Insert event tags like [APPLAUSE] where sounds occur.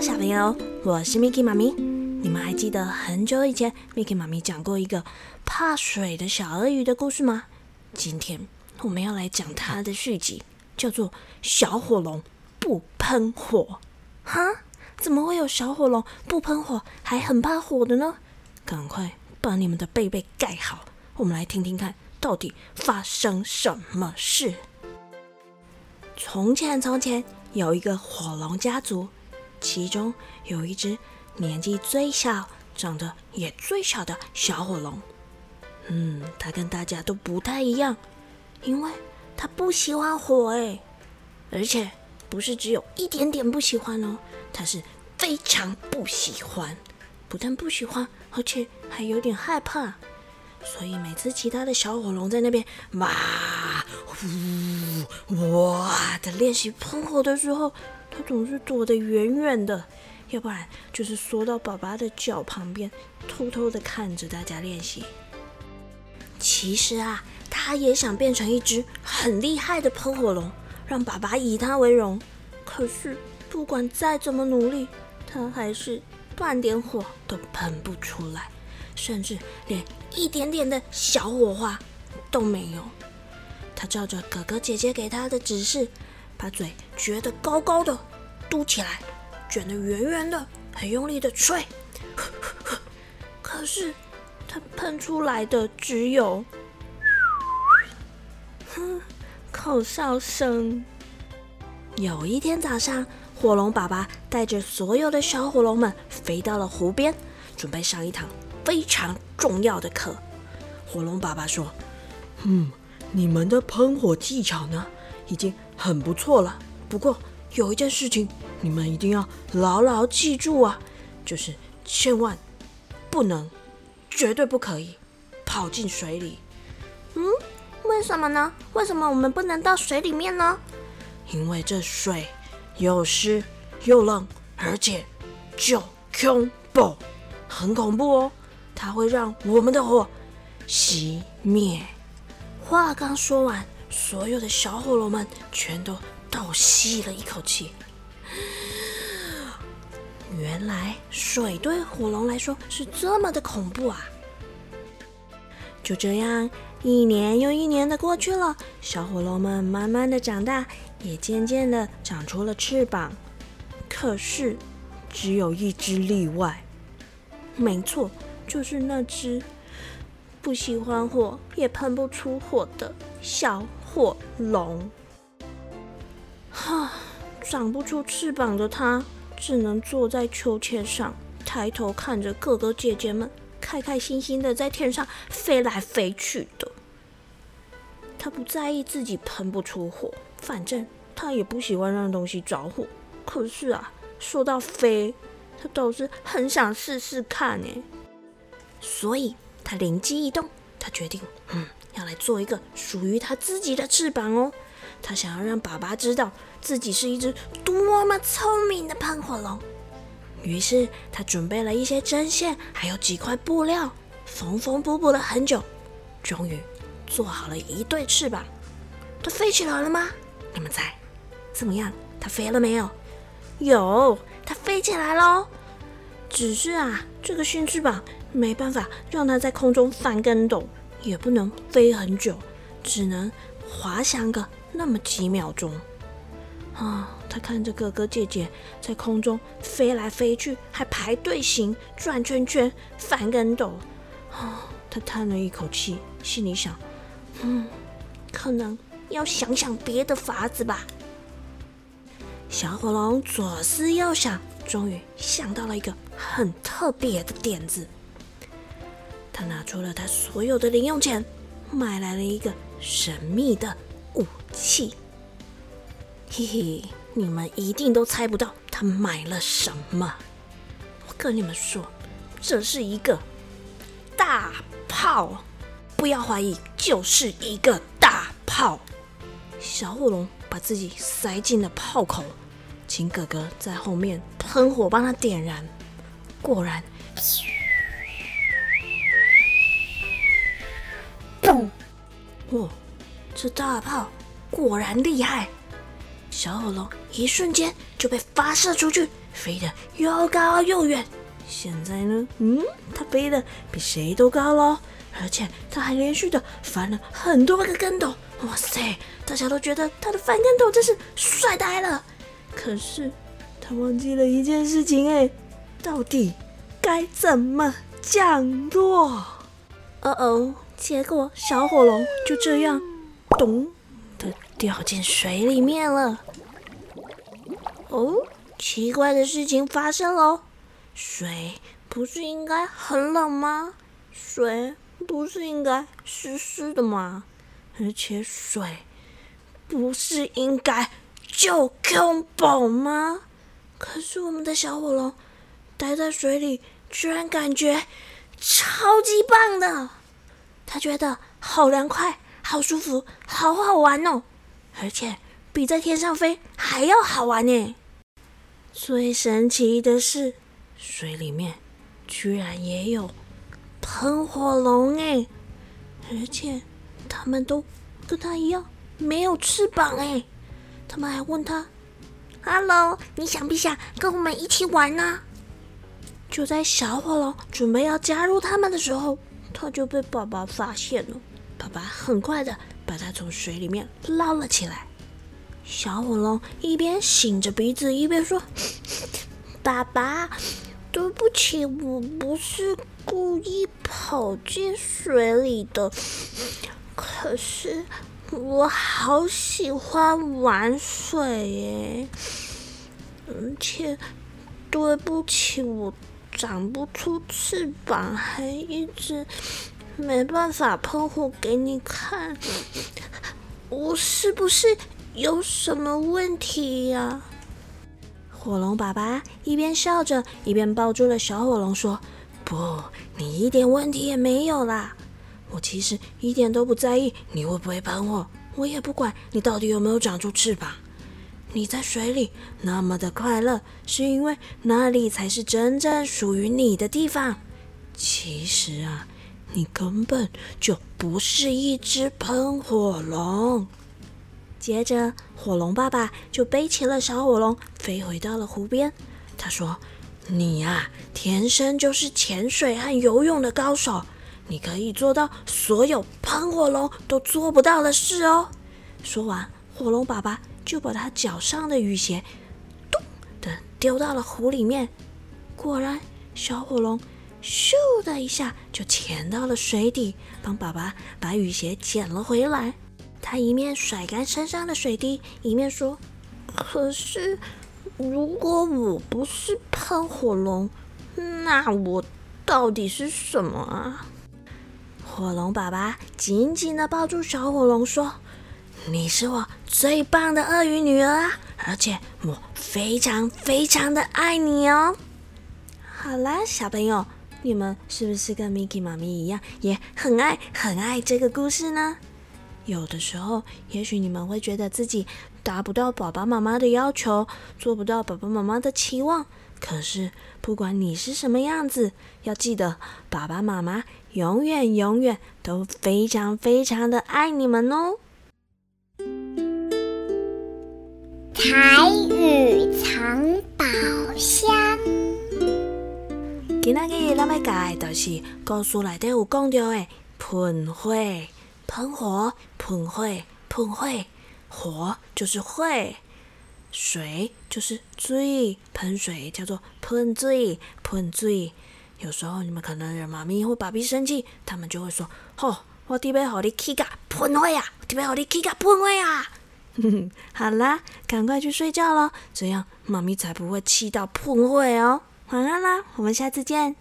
小朋友，我是 Miki 妈咪。你们还记得很久以前 Miki 妈咪讲过一个怕水的小鳄鱼的故事吗？今天我们要来讲它的续集，叫做《小火龙不喷火》。哈？怎么会有小火龙不喷火还很怕火的呢？赶快把你们的被被盖好，我们来听听看，到底发生什么事。从前，从前有一个火龙家族。其中有一只年纪最小、长得也最小的小火龙。嗯，它跟大家都不太一样，因为它不喜欢火哎，而且不是只有一点点不喜欢哦，它是非常不喜欢，不但不喜欢，而且还有点害怕。所以每次其他的小火龙在那边哇呼哇的练习喷火的时候，他总是躲得远远的，要不然就是缩到爸爸的脚旁边，偷偷的看着大家练习。其实啊，他也想变成一只很厉害的喷火龙，让爸爸以他为荣。可是不管再怎么努力，他还是半点火都喷不出来，甚至连一点点的小火花都没有。他照着哥哥姐姐给他的指示。把嘴撅得高高的，嘟起来，卷得圆圆的，很用力的吹。可是，它喷出来的只有哼口哨声。有一天早上，火龙爸爸带着所有的小火龙们飞到了湖边，准备上一堂非常重要的课。火龙爸爸说：“嗯，你们的喷火技巧呢？已经……”很不错了，不过有一件事情你们一定要牢牢记住啊，就是千万不能，绝对不可以跑进水里。嗯，为什么呢？为什么我们不能到水里面呢？因为这水又湿又冷，而且就恐怖，很恐怖哦，它会让我们的火熄灭。话刚说完。所有的小火龙们全都倒吸了一口气。原来水对火龙来说是这么的恐怖啊！就这样，一年又一年的过去了，小火龙们慢慢的长大，也渐渐的长出了翅膀。可是，只有一只例外。没错，就是那只不喜欢火也喷不出火的小。火龙，哈，长不出翅膀的它，只能坐在秋千上，抬头看着哥哥姐姐们开开心心的在天上飞来飞去的。他不在意自己喷不出火，反正他也不喜欢让东西着火。可是啊，说到飞，他倒是很想试试看呢。所以他灵机一动，他决定，嗯。来做一个属于他自己的翅膀哦！他想要让爸爸知道自己是一只多么聪明的喷火龙。于是他准备了一些针线，还有几块布料，缝缝补补了很久，终于做好了一对翅膀。它飞起来了吗？你们猜怎么样？它飞了没有？有，它飞起来喽！只是啊，这个新翅膀没办法让它在空中翻跟斗。也不能飞很久，只能滑翔个那么几秒钟。啊，他看着哥哥姐姐在空中飞来飞去，还排队形、转圈圈、翻跟斗。啊，他叹了一口气，心里想：嗯，可能要想想别的法子吧。小火龙左思右想，终于想到了一个很特别的点子。他拿出了他所有的零用钱，买来了一个神秘的武器。嘿嘿，你们一定都猜不到他买了什么。我跟你们说，这是一个大炮，不要怀疑，就是一个大炮。小火龙把自己塞进了炮口，请哥哥在后面喷火帮他点燃。果然。哇，这大炮果然厉害！小火龙一瞬间就被发射出去，飞得又高又远。现在呢，嗯，它飞得比谁都高喽，而且它还连续的翻了很多个跟斗。哇塞！大家都觉得它的翻跟斗真是帅呆了。可是它忘记了一件事情，哎，到底该怎么降落？哦哦，结果小火龙就这样咚的掉进水里面了。哦，奇怪的事情发生了，水不是应该很冷吗？水不是应该湿湿的吗？而且水不是应该就空饱吗？可是我们的小火龙待在水里，居然感觉超级棒的，他觉得好凉快、好舒服、好好玩哦，而且。比在天上飞还要好玩呢！最神奇的是，水里面居然也有喷火龙哎，而且他们都跟他一样没有翅膀哎。他们还问他：“Hello，你想不想跟我们一起玩呢？”就在小火龙准备要加入他们的时候，他就被爸爸发现了。爸爸很快的把他从水里面捞了起来。小火龙一边擤着鼻子，一边说：“爸爸，对不起，我不是故意跑进水里的。可是我好喜欢玩水耶，而且对不起，我长不出翅膀，还一直没办法喷火给你看。我是不是？”有什么问题呀？火龙爸爸一边笑着，一边抱住了小火龙，说：“不，你一点问题也没有啦。我其实一点都不在意你会不会喷火，我也不管你到底有没有长出翅膀。你在水里那么的快乐，是因为那里才是真正属于你的地方。其实啊，你根本就不是一只喷火龙。”接着，火龙爸爸就背起了小火龙，飞回到了湖边。他说：“你呀，天生就是潜水和游泳的高手，你可以做到所有喷火龙都做不到的事哦。”说完，火龙爸爸就把他脚上的雨鞋咚的丢到了湖里面。果然，小火龙咻的一下就潜到了水底，帮爸爸把雨鞋捡了回来。他一面甩干身上的水滴，一面说：“可是，如果我不是喷火龙，那我到底是什么啊？”火龙爸爸紧紧的抱住小火龙，说：“你是我最棒的鳄鱼女儿啊，而且我非常非常的爱你哦。”好啦，小朋友，你们是不是跟 Miki 妈咪一样，也很爱很爱这个故事呢？有的时候，也许你们会觉得自己达不到爸爸妈妈的要求，做不到爸爸妈妈的期望。可是，不管你是什么样子，要记得爸爸妈妈永远永远都非常非常的爱你们哦。台语藏宝箱。今仔日咱要教的就是故事内底有讲到的喷火。喷火，喷火，喷火，火就是会，水就是水，喷水叫做喷水，喷水。有时候你们可能惹妈咪或爸比生气，他们就会说：“吼，我特别好你气个喷火呀，特别好你气个喷火呀。” [LAUGHS] 好啦，赶快去睡觉了，这样妈咪才不会气到崩溃哦。晚安啦，我们下次见。